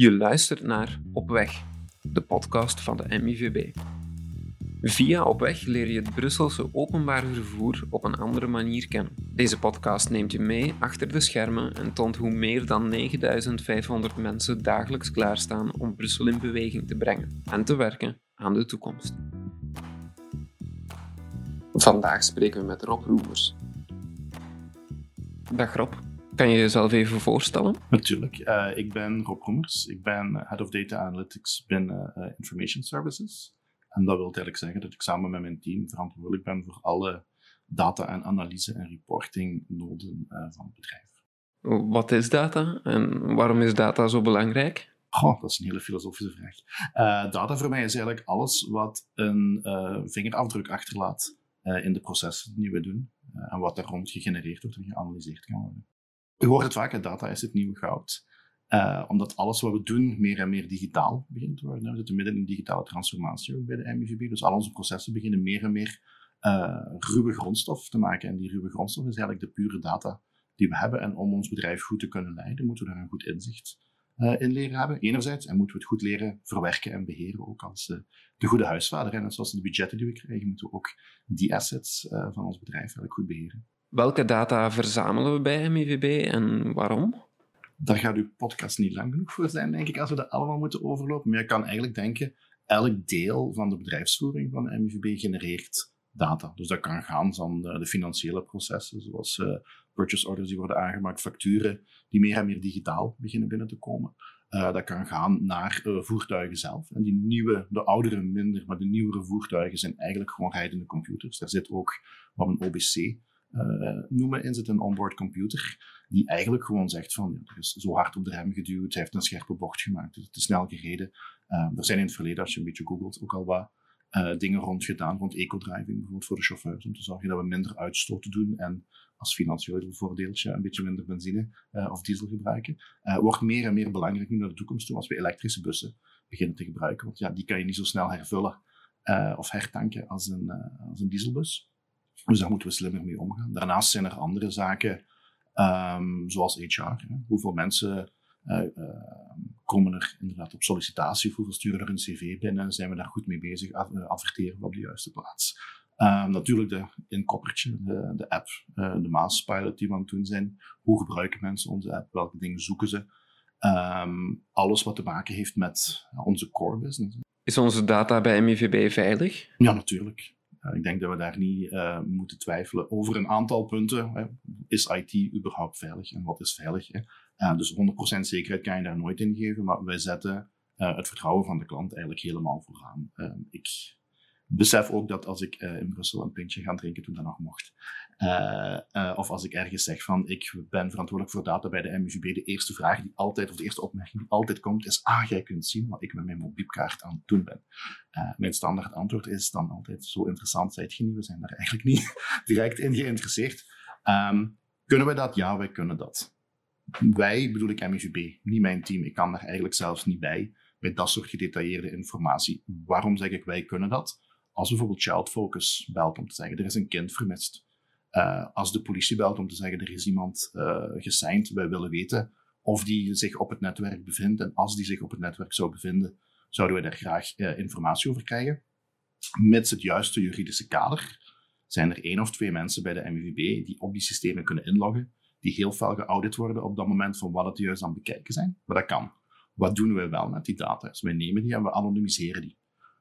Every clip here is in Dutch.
Je luistert naar Op Weg, de podcast van de MIVB. Via Op Weg leer je het Brusselse openbaar vervoer op een andere manier kennen. Deze podcast neemt je mee achter de schermen en toont hoe meer dan 9500 mensen dagelijks klaarstaan om Brussel in beweging te brengen en te werken aan de toekomst. Vandaag spreken we met Rob Roemers. Dag Rob. Kan je jezelf even voorstellen? Natuurlijk. Uh, ik ben Rob Roemers. Ik ben Head of Data Analytics binnen uh, Information Services. En dat wil eigenlijk zeggen dat ik samen met mijn team verantwoordelijk ben voor alle data en analyse en reporting noden uh, van het bedrijf. Wat is data en waarom is data zo belangrijk? Goh, dat is een hele filosofische vraag. data voor mij is eigenlijk alles wat een vingerafdruk achterlaat in de processen die we doen en wat daar rond gegenereerd wordt en geanalyseerd kan worden. Je hoort het vaak, data is het nieuwe goud. Uh, omdat alles wat we doen meer en meer digitaal begint te worden. We zitten midden in een digitale transformatie ook bij de MIVB. Dus al onze processen beginnen meer en meer uh, ruwe grondstof te maken. En die ruwe grondstof is eigenlijk de pure data die we hebben. En om ons bedrijf goed te kunnen leiden, moeten we daar een goed inzicht uh, in leren hebben. Enerzijds, en moeten we het goed leren verwerken en beheren, ook als de goede huisvader. En zoals de budgetten die we krijgen, moeten we ook die assets van ons bedrijf eigenlijk goed beheren. Welke data verzamelen we bij MIVB en waarom? Daar gaat uw podcast niet lang genoeg voor zijn, denk ik, als we dat allemaal moeten overlopen. Maar je kan eigenlijk denken, elk deel van de bedrijfsvoering van de MIVB genereert data. Dus dat kan gaan van de, financiële processen, zoals uh, purchase orders die worden aangemaakt, facturen die meer en meer digitaal beginnen binnen te komen. Uh, dat kan gaan naar uh, voertuigen zelf. En die nieuwe, de oudere minder, maar de nieuwere voertuigen zijn eigenlijk gewoon rijdende computers. Daar zit ook wat een OBC noemen in zit een onboard computer, die eigenlijk gewoon zegt van, ja, er is zo hard op de rem geduwd, hij heeft een scherpe bocht gemaakt, het is te snel gereden. Uh, er zijn in het verleden, als je een beetje googelt, ook al wat uh, dingen rond gedaan, rond eco-driving bijvoorbeeld voor de chauffeurs, om te zorgen dat we minder uitstoot doen en als financieel voordeeltje een beetje minder benzine of diesel gebruiken. wordt meer en meer belangrijk nu naar de toekomst toe, als we elektrische bussen beginnen te gebruiken, want ja, die kan je niet zo snel hervullen of hertanken als een, als een dieselbus. Dus daar moeten we slimmer mee omgaan. Daarnaast zijn er andere zaken, um, zoals HR. Hè. Hoeveel mensen uh, uh, komen er inderdaad op sollicitatie? Hoeveel sturen er een cv binnen? Zijn we daar goed mee bezig? Eh, adverteren we op de juiste plaats? Um, natuurlijk de inkoppertje, de, de app, uh, de Maaspilot die we aan het doen zijn. Hoe gebruiken mensen onze app? Welke dingen zoeken ze? Um, alles wat te maken heeft met onze core business. Is onze data bij MIVB veilig? Ja, natuurlijk. Uh, ik denk dat we daar niet uh, moeten twijfelen over een aantal punten. Hè. Is IT überhaupt veilig en wat is veilig? Hè? Uh, dus 100% zekerheid kan je daar nooit in geven, maar wij zetten het vertrouwen van de klant eigenlijk helemaal vooraan. ik besef ook dat als ik in Brussel een pintje ga drinken toen dat nog mocht, uh, uh, of als ik ergens zeg van ik ben verantwoordelijk voor data bij de MUVB, de eerste vraag die altijd, of de eerste opmerking die altijd komt, is ah, jij kunt zien wat ik met mijn mobielkaart aan het doen ben. Mijn standaard antwoord is dan altijd zo interessant zijt je niet, we zijn daar eigenlijk niet direct in geïnteresseerd. Um, kunnen we dat? Ja, wij kunnen dat. Wij, bedoel ik MUVB, niet mijn team, ik kan daar eigenlijk zelfs niet bij, bij dat soort gedetailleerde informatie. Waarom zeg ik wij kunnen dat? Als bijvoorbeeld Child Focus belt om te zeggen, er is een kind vermist uh, als de politie belt om te zeggen er is iemand uh, gesigned, wij willen weten of die zich op het netwerk bevindt. En als die zich op het netwerk zou bevinden, zouden wij daar graag uh, informatie over krijgen. Mits het juiste juridische kader zijn er één of twee mensen bij de MVB die op die systemen kunnen inloggen, die heel veel geaudit worden op dat moment van wat het juist aan bekijken zijn. Maar dat kan. Wat doen we wel met die data? Dus wij nemen die en we anonimiseren die.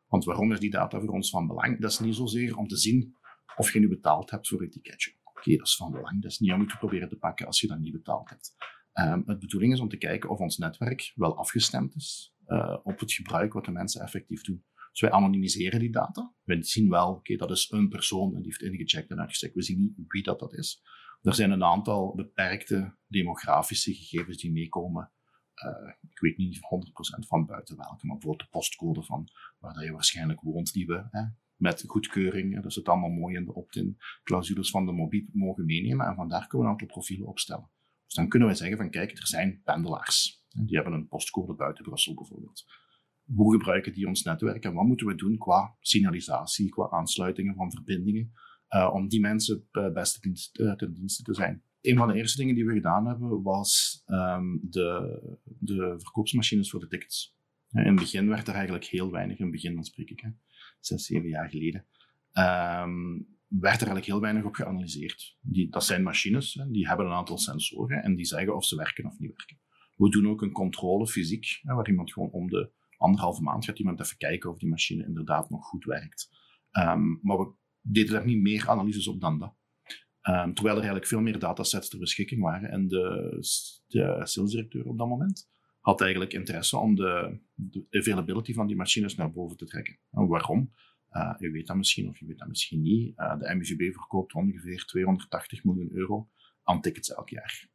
Want waarom is die data voor ons van belang? Dat is niet zozeer om te zien of je nu betaald hebt voor het ticketje. Oké, dat is van belang. Dat is niet om je te proberen te pakken als je dat niet betaald hebt. Um, het bedoeling is om te kijken of ons netwerk wel afgestemd is uh, op het gebruik wat de mensen effectief doen. Dus wij anonimiseren die data. We zien wel, oké, dat is een persoon en die heeft ingecheckt en uitgecheckt. We zien niet wie dat, dat is. Er zijn een aantal beperkte demografische gegevens die meekomen. Uh, ik weet niet 100% van buiten welke, maar bijvoorbeeld de postcode van waar je waarschijnlijk woont, die we hè, met goedkeuring. Is het allemaal mooi in de opt-in clausules van de mobiel mogen meenemen. En vandaar kunnen we een aantal profielen opstellen. Dus dan kunnen we zeggen van kijk, er zijn pendelaars. Die hebben een postcode buiten Brussel bijvoorbeeld. Hoe gebruiken die ons netwerk en wat moeten we doen qua signalisatie, qua aansluitingen van verbindingen, uh, om die mensen uh, beste dienst, ten dienste te zijn. Een van de eerste dingen die we gedaan hebben was ehm, de, de verkoopsmachines voor de tickets. In het begin werd er eigenlijk heel weinig, in het begin dan spreek ik, hè, zes, zeven jaar geleden, um, werd er eigenlijk heel weinig op geanalyseerd. Die, dat zijn machines, hè, die hebben een aantal sensoren en die zeggen of ze werken of niet werken. We doen ook een controle fysiek, hè, waar iemand gewoon om de anderhalve maand gaat iemand even kijken of die machine inderdaad nog goed werkt. Um, maar we deden daar niet meer analyses op dan dat. Um, terwijl er eigenlijk veel meer datasets ter beschikking waren. En de, de salesdirecteur op dat moment had eigenlijk interesse om de, availability van die machines naar boven te trekken. En waarom? U weet dat misschien of je weet dat misschien niet. Uh, de MVB verkoopt ongeveer 280 miljoen euro aan tickets elk jaar.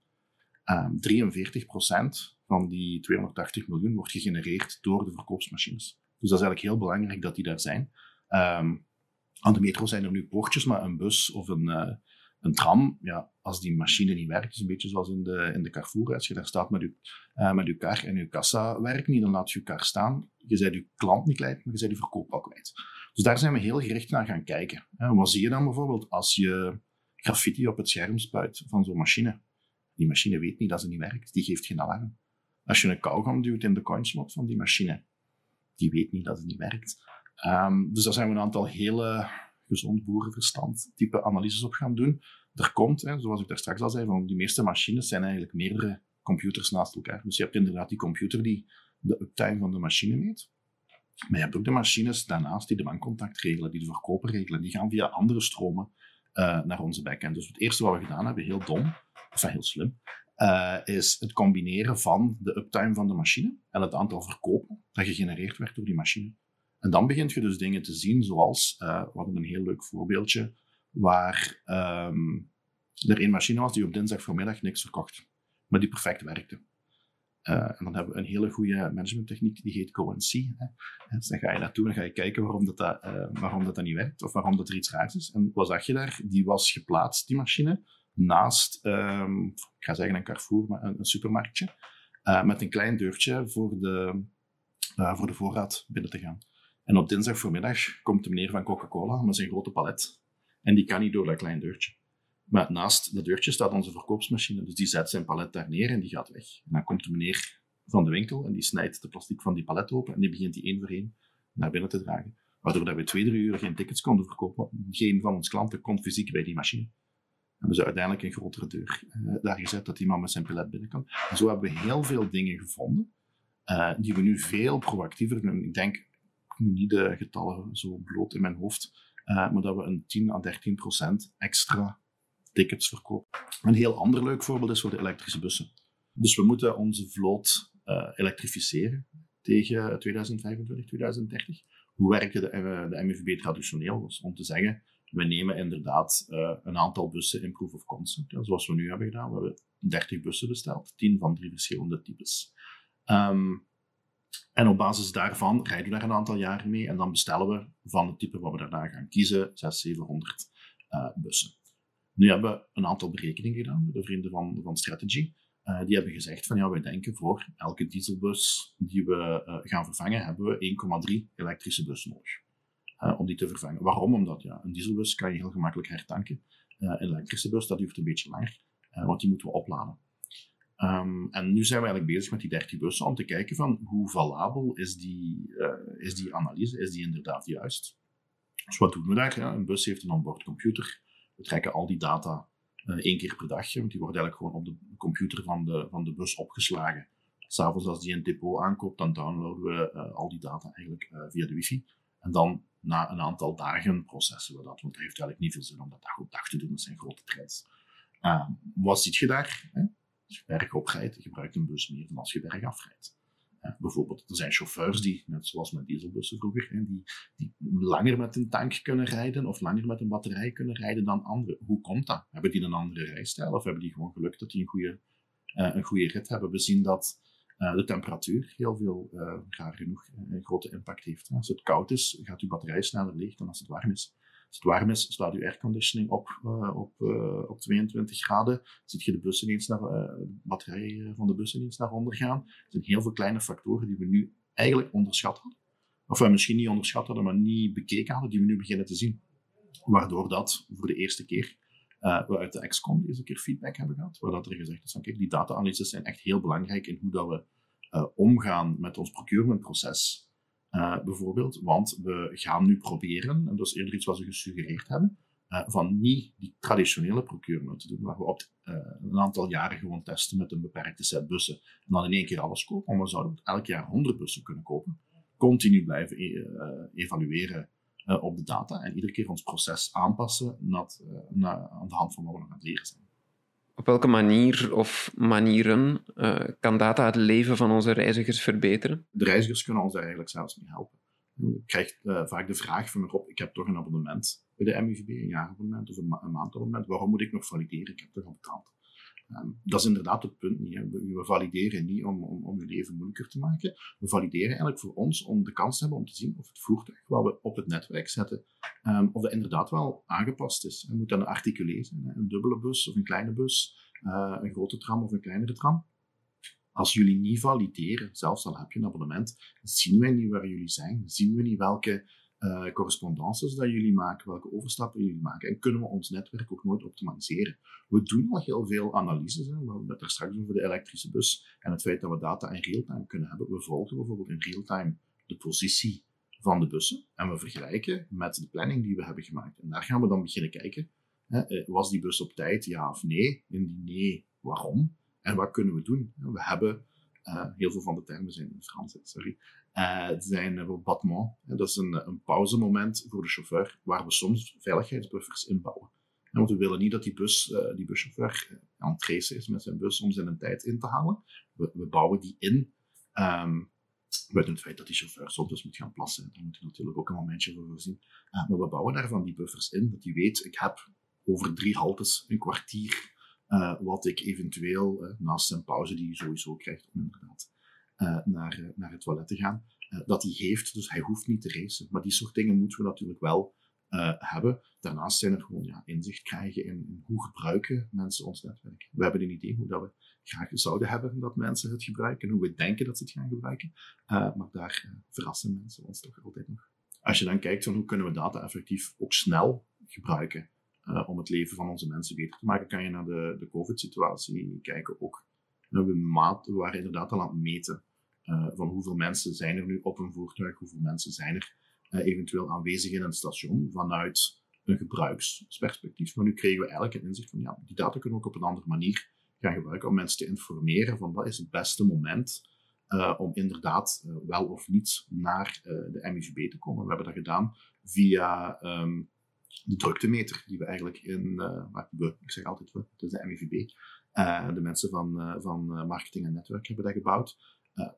Um, 43% van die 280 miljoen wordt gegenereerd door de verkoopsmachines. Dus dat is eigenlijk heel belangrijk dat die daar zijn. Um, aan de metro zijn er nu poortjes, maar een bus of een, uh, een tram, ja, als die machine niet werkt, is een beetje zoals in de, in de Carrefour. Als je daar staat met je, uh, met uw kar en je kassa werkt niet, dan laat je je kar staan. Je bent je klant niet kwijt, maar je bent je verkoop al kwijt. Dus daar zijn we heel gericht naar gaan kijken. En wat zie je dan bijvoorbeeld als je graffiti op het scherm spuit van zo'n machine? Die machine weet niet dat ze niet werkt, die geeft geen alarm. Als je een kauwgom duwt in de coinslot van die machine, die weet niet dat het niet werkt. Um, dus daar zijn we een aantal hele gezond boerenverstand type analyses op gaan doen. Er komt, hè, zoals ik daar straks al zei, van die meeste machines zijn eigenlijk meerdere computers naast elkaar. Dus je hebt inderdaad die computer die de uptime van de machine meet. Maar je hebt ook de machines daarnaast die de bankcontact regelen, die de verkoper regelen. Die gaan via andere stromen uh, naar onze backend. Dus het eerste wat we gedaan hebben, heel dom, of heel slim, uh, is het combineren van de uptime van de machine en het aantal verkopen dat gegenereerd werd door die machine. En dan begint je dus dingen te zien zoals, uh, we hadden een heel leuk voorbeeldje, waar um, er een machine was die op dinsdag voormiddag niks verkocht, maar die perfect werkte. Uh, en dan hebben we een hele goede managementtechniek, die heet. Hè. Dus dan ga je naartoe en ga je kijken waarom dat, dat, uh, waarom dat, dat niet werkt, of waarom dat er iets raars is. En wat zag je daar? Die was geplaatst, die machine, naast, um, ik ga zeggen een Carrefour, maar een, supermarktje, met een klein deurtje voor de, voor de voorraad binnen te gaan. En op dinsdag voormiddag komt de meneer van Coca-Cola met zijn grote palet. En die kan niet door dat klein deurtje. Maar naast dat deurtje staat onze verkoopsmachine. Dus die zet zijn palet daar neer en die gaat weg. En dan komt de meneer van de winkel en die snijdt de plastic van die palet open en die begint die één voor één naar binnen te dragen. Waardoor dat we twee, drie uur geen tickets konden verkopen. Geen van ons klanten kon fysiek bij die machine. Hebben ze uiteindelijk een grotere deur uh, daar gezet dat die man met zijn palet binnen kan. En zo hebben we heel veel dingen gevonden uh, die we nu veel proactiever doen. Ik denk, niet de getallen zo bloot in mijn hoofd, uh, maar dat we een 10 à 13 procent extra tickets verkopen. Een heel ander leuk voorbeeld is voor de elektrische bussen. Dus we moeten onze vloot uh, elektrificeren tegen 2025, 2030. Hoe werken de, uh, de MVB traditioneel? Om te zeggen, we nemen inderdaad een aantal bussen in proof of concept, zoals we nu hebben gedaan. We hebben 30 bussen besteld, 10 van drie verschillende types. Um, en op basis daarvan rijden we daar een aantal jaren mee en dan bestellen we van het type wat we daarna gaan kiezen 600, 700 uh, bussen. Nu hebben we een aantal berekeningen gedaan met de vrienden van, van Strategy. Uh, die hebben gezegd van ja, wij denken voor elke dieselbus die we uh, gaan vervangen, hebben we 1,3 elektrische bus nodig. Om die te vervangen. Waarom? Omdat ja, een dieselbus kan je heel gemakkelijk hertanken. een elektrische bus, dat duurt een beetje langer, want die moeten we opladen. Um, en nu zijn we eigenlijk bezig met die 30 bussen om te kijken van hoe valabel is die, uh, is die analyse, is die inderdaad juist. Dus wat doen we daar? Een bus heeft een onboard computer. We trekken al die data uh, één keer per dag, want die wordt eigenlijk gewoon op de computer van de, van de bus opgeslagen. S'avonds als die een depot aankoopt, dan downloaden we uh, al die data eigenlijk via de wifi. En dan na een aantal dagen processen we dat, want het heeft eigenlijk niet veel zin om dat dag op dag te doen, dat zijn grote trends. wat ziet je daar? Hè? Als je bergop rijdt, gebruikt een bus meer dan als je bergaf rijdt. Uh, bijvoorbeeld, er zijn chauffeurs die, net zoals met dieselbussen vroeger, die, die langer met een tank kunnen rijden of langer met een batterij kunnen rijden dan anderen. Hoe komt dat? Hebben die een andere rijstijl of hebben die gewoon geluk dat die een goede, uh, een goede rit hebben? We zien dat uh, de temperatuur heel veel, raar genoeg, een grote impact heeft. Als het koud is, gaat uw batterij sneller leeg dan als het warm is. Als het warm is, staat uw airconditioning op, uh, op, uh, op 22 graden. Ziet je de bussen eens naar, uh, de batterij van de bussen eens naar onder gaan. Er zijn heel veel kleine factoren die we nu eigenlijk onderschat hadden. Of we misschien niet onderschat hadden, maar niet bekeken hadden, die we nu beginnen te zien. Waardoor dat voor de eerste keer Uh, we uit de XCOM deze keer feedback hebben gehad, waar dat er gezegd is van kijk, die data-analyses zijn echt heel belangrijk in hoe dat we omgaan met ons procurementproces, uh, bijvoorbeeld. Want we gaan nu proberen, en dat is eerder iets wat ze gesuggereerd hebben, van niet die traditionele procurement te doen, waar we op een aantal jaren gewoon testen met een beperkte set bussen en dan in één keer alles kopen. Maar we zouden elk jaar 100 bussen kunnen kopen, continu blijven e evalueren op de data en iedere keer ons proces aanpassen naar, aan de hand van wat we nog aan het leren zijn. Op welke manier of manieren uh, kan data het leven van onze reizigers verbeteren? De reizigers kunnen ons eigenlijk zelfs mee helpen. Je krijgt vaak de vraag van ik heb toch een abonnement bij de MUVB, een jaarabonnement of een, een maandabonnement, waarom moet ik nog valideren? Ik heb toch al betaald. Dat is inderdaad het punt niet. Hè. We, valideren niet om, om, om je leven moeilijker te maken. We valideren eigenlijk voor ons om de kans te hebben om te zien of het voertuig wat we op het netwerk zetten, um, of dat inderdaad wel aangepast is. Het moet dan een articulé zijn, een dubbele bus of een kleine bus, uh, een grote tram of een kleinere tram. Als jullie niet valideren, zelfs al heb je een abonnement, zien we niet waar jullie zijn, zien we niet welke uh, correspondances dat jullie maken, welke overstappen jullie maken. En kunnen we ons netwerk ook nooit optimaliseren. We doen al heel veel analyses. Hè. We hebben het er straks over de elektrische bus en het feit dat we data in real-time kunnen hebben. We volgen bijvoorbeeld in real-time de positie van de bussen en we vergelijken met de planning die we hebben gemaakt. En daar gaan we dan beginnen kijken. Hè. Eh, was die bus op tijd, ja of nee? Indien nee, waarom? En wat kunnen we doen? We hebben uh, heel veel van de termen zijn in Frans, sorry. Uh, zijn bijvoorbeeld battement. Dat is een, een pauzemoment voor de chauffeur, waar we soms veiligheidsbuffers inbouwen. Want we willen niet dat die, bus, uh, die buschauffeur aan het racen is met zijn bus om zijn tijd in te halen. We, we bouwen die in. Um, het feit dat die chauffeur soms dus moet gaan plassen. Daar moet je natuurlijk ook een momentje voor voorzien. Uh, maar we bouwen daarvan die buffers in, dat hij weet, ik heb over drie haltes een kwartier uh, wat ik eventueel uh, naast zijn pauze, die hij sowieso krijgt om inderdaad uh, naar, naar het toilet te gaan, dat hij heeft. Dus hij hoeft niet te racen. Maar die soort dingen moeten we natuurlijk wel hebben. Daarnaast zijn er gewoon ja, inzicht krijgen in, hoe gebruiken mensen ons netwerk. We hebben een idee hoe dat we graag zouden hebben dat mensen het gebruiken en hoe we denken dat ze het gaan gebruiken. maar daar verrassen mensen ons toch altijd nog. Als je dan kijkt van hoe kunnen we data effectief ook snel gebruiken uh, om het leven van onze mensen beter te maken, kan je naar de, de COVID-situatie kijken ook. We, we waren inderdaad al aan het meten uh, van hoeveel mensen zijn er nu op een voertuig, hoeveel mensen zijn er uh, eventueel aanwezig in een station vanuit een gebruiksperspectief. Maar nu kregen we eigenlijk een inzicht van, ja, die data kunnen we ook op een andere manier gaan gebruiken om mensen te informeren van wat is het beste moment om inderdaad wel of niet naar de MIVB te komen. We hebben dat gedaan via um, de druktemeter die we eigenlijk in, uh, we, ik zeg altijd we, het is de MIVB, uh, eh, de mensen van, uh, van marketing en netwerk hebben dat gebouwd,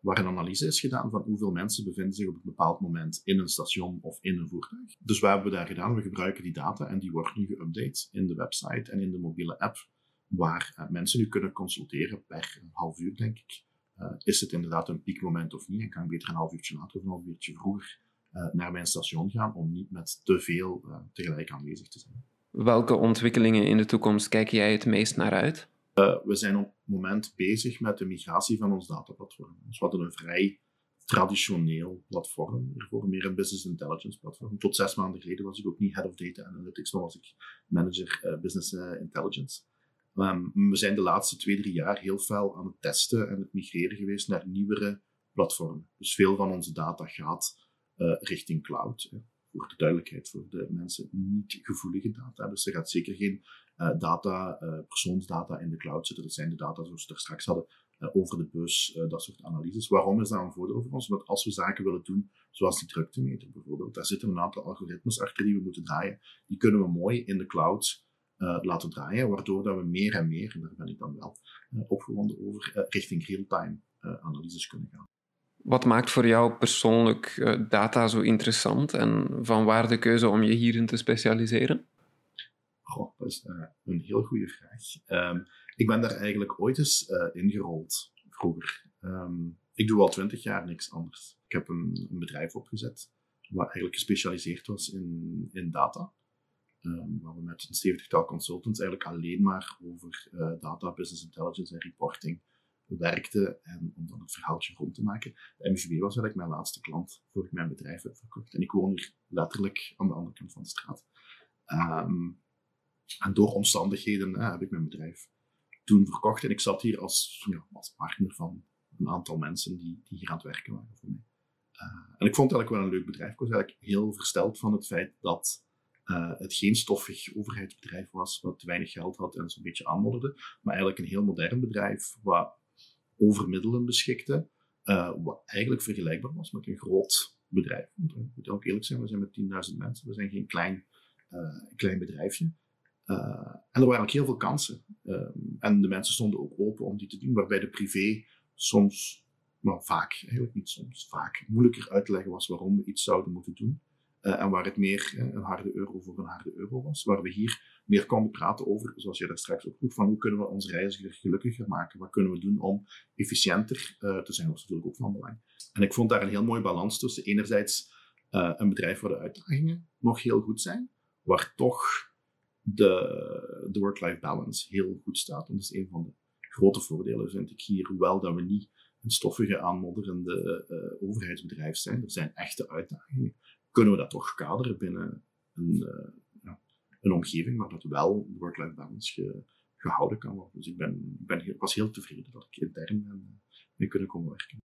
waar een analyse is gedaan van hoeveel mensen bevinden zich op een bepaald moment in een station of in een voertuig. Dus wat hebben we daar gedaan? We gebruiken die data en die wordt nu geüpdate in de website en in de mobiele app, waar mensen nu kunnen consulteren per half uur, denk ik. is het inderdaad een piekmoment of niet? En kan ik beter een half uurtje later of een half uurtje vroeger naar mijn station gaan om niet met te veel uh, tegelijk aanwezig te zijn. Welke ontwikkelingen in de toekomst kijk jij het meest naar uit? Uh, we zijn op het moment bezig met de migratie van ons dataplatform. Dus we hadden een vrij traditioneel platform meer een business intelligence platform. Tot zes maanden geleden was ik ook niet head of data analytics, maar was ik manager business intelligence. Um, we zijn de laatste twee, drie jaar heel veel aan het testen en het migreren geweest naar nieuwere platformen. Dus veel van onze data gaat richting cloud. Voor de duidelijkheid, voor de mensen niet gevoelige data. Dus er gaat zeker geen uh, data, uh, persoonsdata in de cloud zitten. Dat zijn de data zoals we er straks hadden over de bus, dat soort analyses. Waarom is dat een voordeel voor ons? Want als we zaken willen doen, zoals die druktemeter bijvoorbeeld, daar zitten een aantal algoritmes achter die we moeten draaien. Die kunnen we mooi in de cloud laten draaien, waardoor dat we meer en meer, en daar ben ik dan wel opgewonden over, richting real-time analyses kunnen gaan. Wat maakt voor jou persoonlijk uh, data zo interessant en van waar de keuze om je hierin te specialiseren? Goh, dat is uh, een heel goede vraag. Um, ik ben daar eigenlijk ooit eens uh, ingerold vroeger. Um, ik doe al twintig jaar niks anders. Ik heb een, bedrijf opgezet wat eigenlijk gespecialiseerd was in, in data. Um, waar we met een zeventigtal consultants eigenlijk alleen maar over data, business intelligence en reporting werkte en om dan het verhaaltje rond te maken. De was eigenlijk mijn laatste klant voor ik mijn bedrijf heb verkocht. En ik woon hier letterlijk aan de andere kant van de straat. Um, En door omstandigheden heb ik mijn bedrijf toen verkocht. En ik zat hier als, als partner van een aantal mensen die, die hier aan het werken waren voor mij. Uh, en ik vond het eigenlijk wel een leuk bedrijf. Ik was eigenlijk heel versteld van het feit dat uh, het geen stoffig overheidsbedrijf was, wat weinig geld had en zo'n beetje aanmodderde, maar eigenlijk een heel modern bedrijf, wat over middelen beschikte, uh, wat eigenlijk vergelijkbaar was met een groot bedrijf. Ik moet ook eerlijk zijn, we zijn met 10.000 mensen, we zijn geen klein, klein bedrijfje. Uh, en er waren ook heel veel kansen. Uh, en de mensen stonden ook open om die te doen, waarbij de privé soms, maar vaak, eigenlijk niet soms, vaak moeilijker uit te leggen was waarom we iets zouden moeten doen. En waar het meer een harde euro voor een harde euro was. Waar we hier meer konden praten over, zoals je daar straks ook vroeg, van hoe kunnen we onze reiziger gelukkiger maken? Wat kunnen we doen om efficiënter te zijn? Dat was natuurlijk ook van belang. En ik vond daar een heel mooie balans tussen enerzijds een bedrijf waar de uitdagingen nog heel goed zijn, waar toch de, de work-life balance heel goed staat. En dat is een van de grote voordelen, vind ik hier. Hoewel dat we niet een stoffige, aanmodderende uh, overheidsbedrijf zijn, er zijn echte uitdagingen, kunnen we dat toch kaderen binnen een, een omgeving waar dat wel work-life balance ge, gehouden kan worden. Dus ik ben, ben, was heel tevreden dat ik intern ben, mee kunnen komen werken.